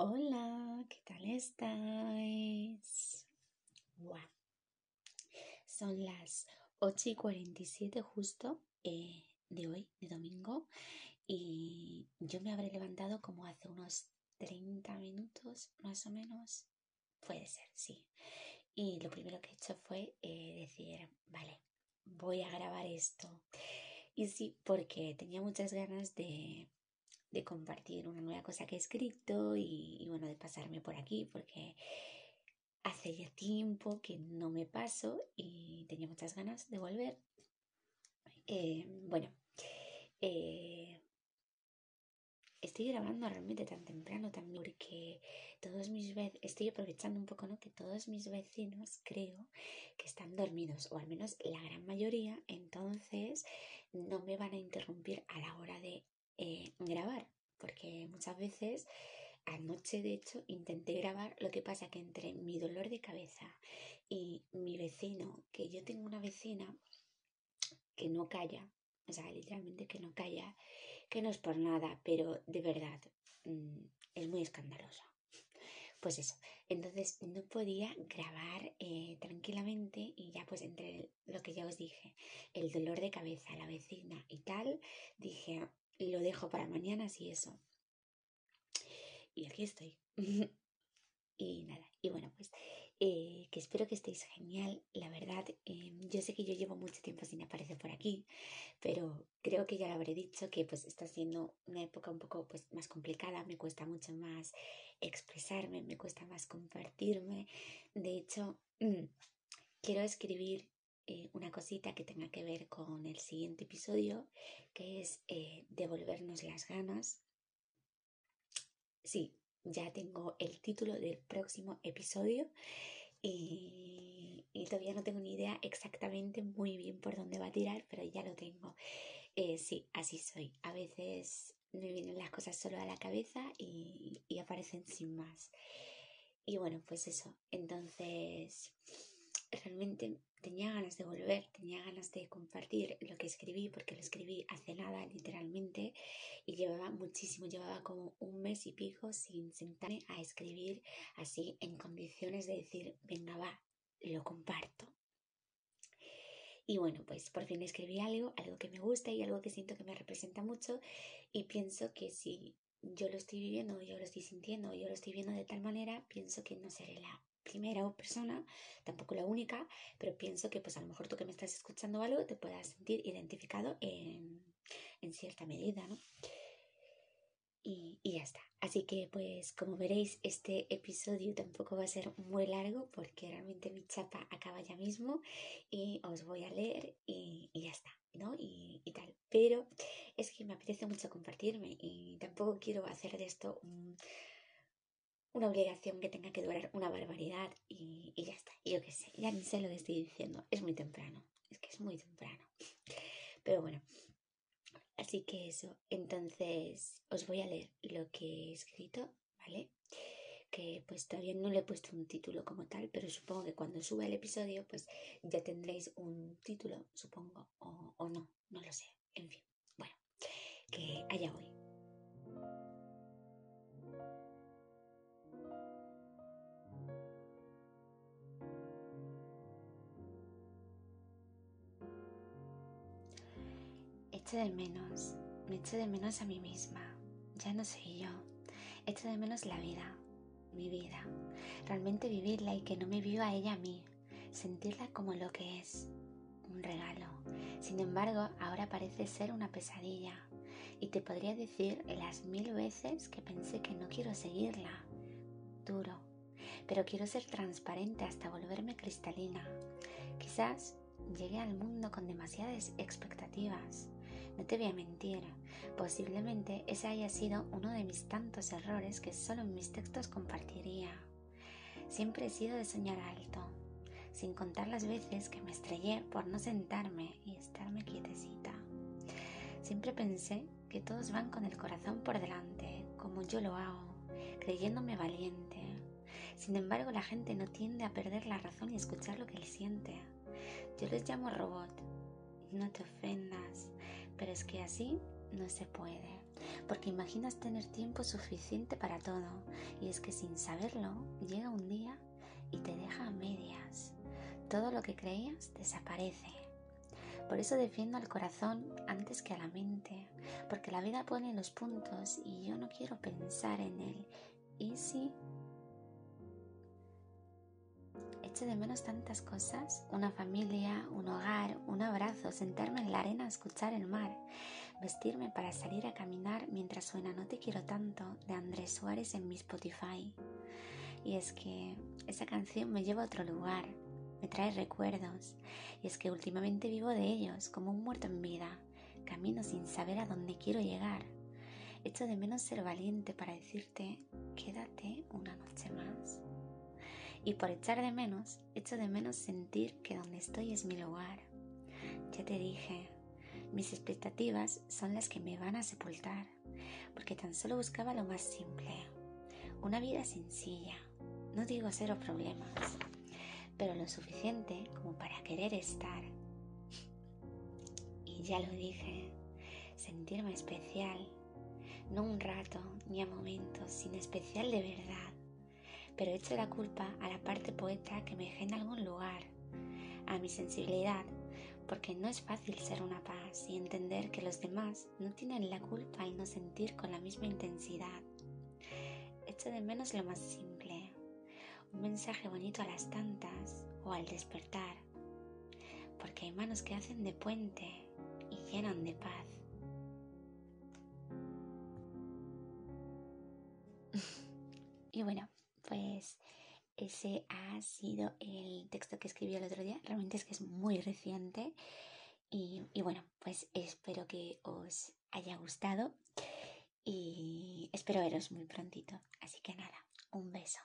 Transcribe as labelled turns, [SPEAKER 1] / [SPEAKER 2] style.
[SPEAKER 1] Hola, ¿qué tal estáis? Buah. Son las 8 y 47 justo eh, de hoy, de domingo, y yo me habré levantado como hace unos 30 minutos, más o menos. Puede ser, sí. Y lo primero que he hecho fue eh, decir, vale, voy a grabar esto. Y sí, porque tenía muchas ganas de de compartir una nueva cosa que he escrito y, bueno, de pasarme por aquí porque hace ya tiempo que no me paso y tenía muchas ganas de volver. Eh, bueno, eh, estoy grabando realmente tan temprano también porque todos mis vecinos, estoy aprovechando un poco, ¿no? Que todos mis vecinos creo que están dormidos, o al menos la gran mayoría, entonces no me van a interrumpir a la hora de eh, grabar, porque muchas veces anoche de hecho intenté grabar, lo que pasa que entre mi dolor de cabeza y mi vecino, que yo tengo una vecina que no calla, o sea, literalmente que no calla, que no es por nada, pero de verdad mm, es muy escandalosa. Pues eso, entonces no podía grabar eh, tranquilamente y ya pues entre lo que ya os dije, el dolor de cabeza, la vecina y tal, dije, lo dejo para mañana si eso. Y aquí estoy. y nada, y bueno, pues eh, que espero que estéis genial. La verdad, em, yo sé que yo llevo mucho tiempo sin aparecer por aquí, pero creo que ya lo habré dicho que pues está siendo una época un poco pues más complicada, me cuesta mucho más expresarme, me cuesta más compartirme. De hecho, quiero escribir eh, una cosita que tenga que ver con el siguiente episodio, que es eh, devolvernos las ganas. Sí, ya tengo el título del próximo episodio y, todavía no tengo ni idea exactamente muy bien por dónde va a tirar, pero ya lo tengo. Eh, sí, así soy. A veces me vienen las cosas solo a la cabeza y, y aparecen sin más. Y bueno, pues eso. Entonces, realmente tenía ganas de volver, tenía ganas de compartir lo que escribí, porque lo escribí hace nada, literalmente, y llevaba muchísimo, llevaba como un mes y pico sin sentarme a escribir así en condiciones de decir, venga, va, lo comparto. Y bueno, pues por fin escribí algo, algo que me gusta y algo que siento que me representa mucho y pienso que si yo lo estoy viviendo, yo lo estoy sintiendo, yo lo estoy viendo de tal manera, pienso que no seré la primera persona, tampoco la única, pero pienso que pues a lo mejor tú que me estás escuchando algo te puedas sentir identificado en, en cierta medida, ¿no? Y, y, ya está. Así que pues como veréis este episodio tampoco va a ser muy largo porque realmente mi chapa acaba ya mismo y os voy a leer y, y ya está, ¿no? Y, y, tal. Pero es que me apetece mucho compartirme y tampoco quiero hacer de esto un una obligación que tenga que durar una barbaridad y, ya está. Y yo qué sé, ya ni sé lo que estoy diciendo. Es muy temprano, es que es muy temprano. Pero bueno, así que eso. Entonces os voy a leer lo que he escrito, ¿vale? Que pues todavía no le he puesto un título como tal, pero supongo que cuando suba el episodio pues ya tendréis un título, supongo, o, o no, no lo sé. En fin, bueno, que allá voy. Echo de menos, me echo de menos a mí misma. Ya no soy yo. Echo de menos la vida, mi vida. Realmente vivirla y que no me viva ella a mí. Sentirla como lo que es, un regalo. Sin embargo, ahora parece ser una pesadilla. Y te podría decir las mil veces que pensé que no quiero seguirla. Duro. Pero quiero ser transparente hasta volverme cristalina. Quizás llegué al mundo con demasiadas expectativas no te voy a mentir, posiblemente ese haya sido uno de mis tantos errores que solo en mis textos compartiría. Siempre he sido de soñar alto, sin contar las veces que me estrellé por no sentarme y estarme quietecita. Siempre pensé que todos van con el corazón por delante, como yo lo hago, creyéndome valiente. Sin embargo, la gente no tiende a perder la razón y escuchar lo que él siente. Yo les llamo robot. No te ofendas, pero es que así no se puede. porque imaginas tener tiempo suficiente para todo y es que sin saberlo llega un día y te deja a medias. Todo lo que creías desaparece. Por eso defiendo al corazón antes que a la mente, porque la vida pone los puntos y yo no quiero pensar en él. ¿Y si? Echo de menos tantas cosas, una familia, un hogar, un abrazo, sentarme en la arena a escuchar el mar, vestirme para salir a caminar mientras suena No te quiero tanto de Andrés Suárez en mi Spotify. Y es que esa canción me lleva a otro lugar, me trae recuerdos, y es que últimamente vivo de ellos como un muerto en vida, camino sin saber a dónde quiero llegar. Echo de menos ser valiente para decirte, quédate una noche más. Y por echar de menos, echo de menos sentir que donde estoy es mi lugar. Ya te dije, mis expectativas son las que me van a sepultar, porque tan solo buscaba lo más simple, una vida sencilla, no digo cero problemas, pero lo suficiente como para querer estar. Y ya lo dije, sentirme especial, no un rato ni a momentos, sino especial de verdad. Pero echo la culpa a la parte poeta que me dejé en algún lugar, a mi sensibilidad, porque no es fácil ser una paz y entender que los demás no tienen la culpa al no sentir con la misma intensidad. Echo de menos lo más simple, un mensaje bonito a las tantas o al despertar, porque hay manos que hacen de puente y llenan de paz. y bueno, pues ese ha sido el texto que escribí el otro día. Realmente es que es muy reciente. Y, y bueno, pues espero que os haya gustado y espero veros muy prontito. Así que nada, un beso.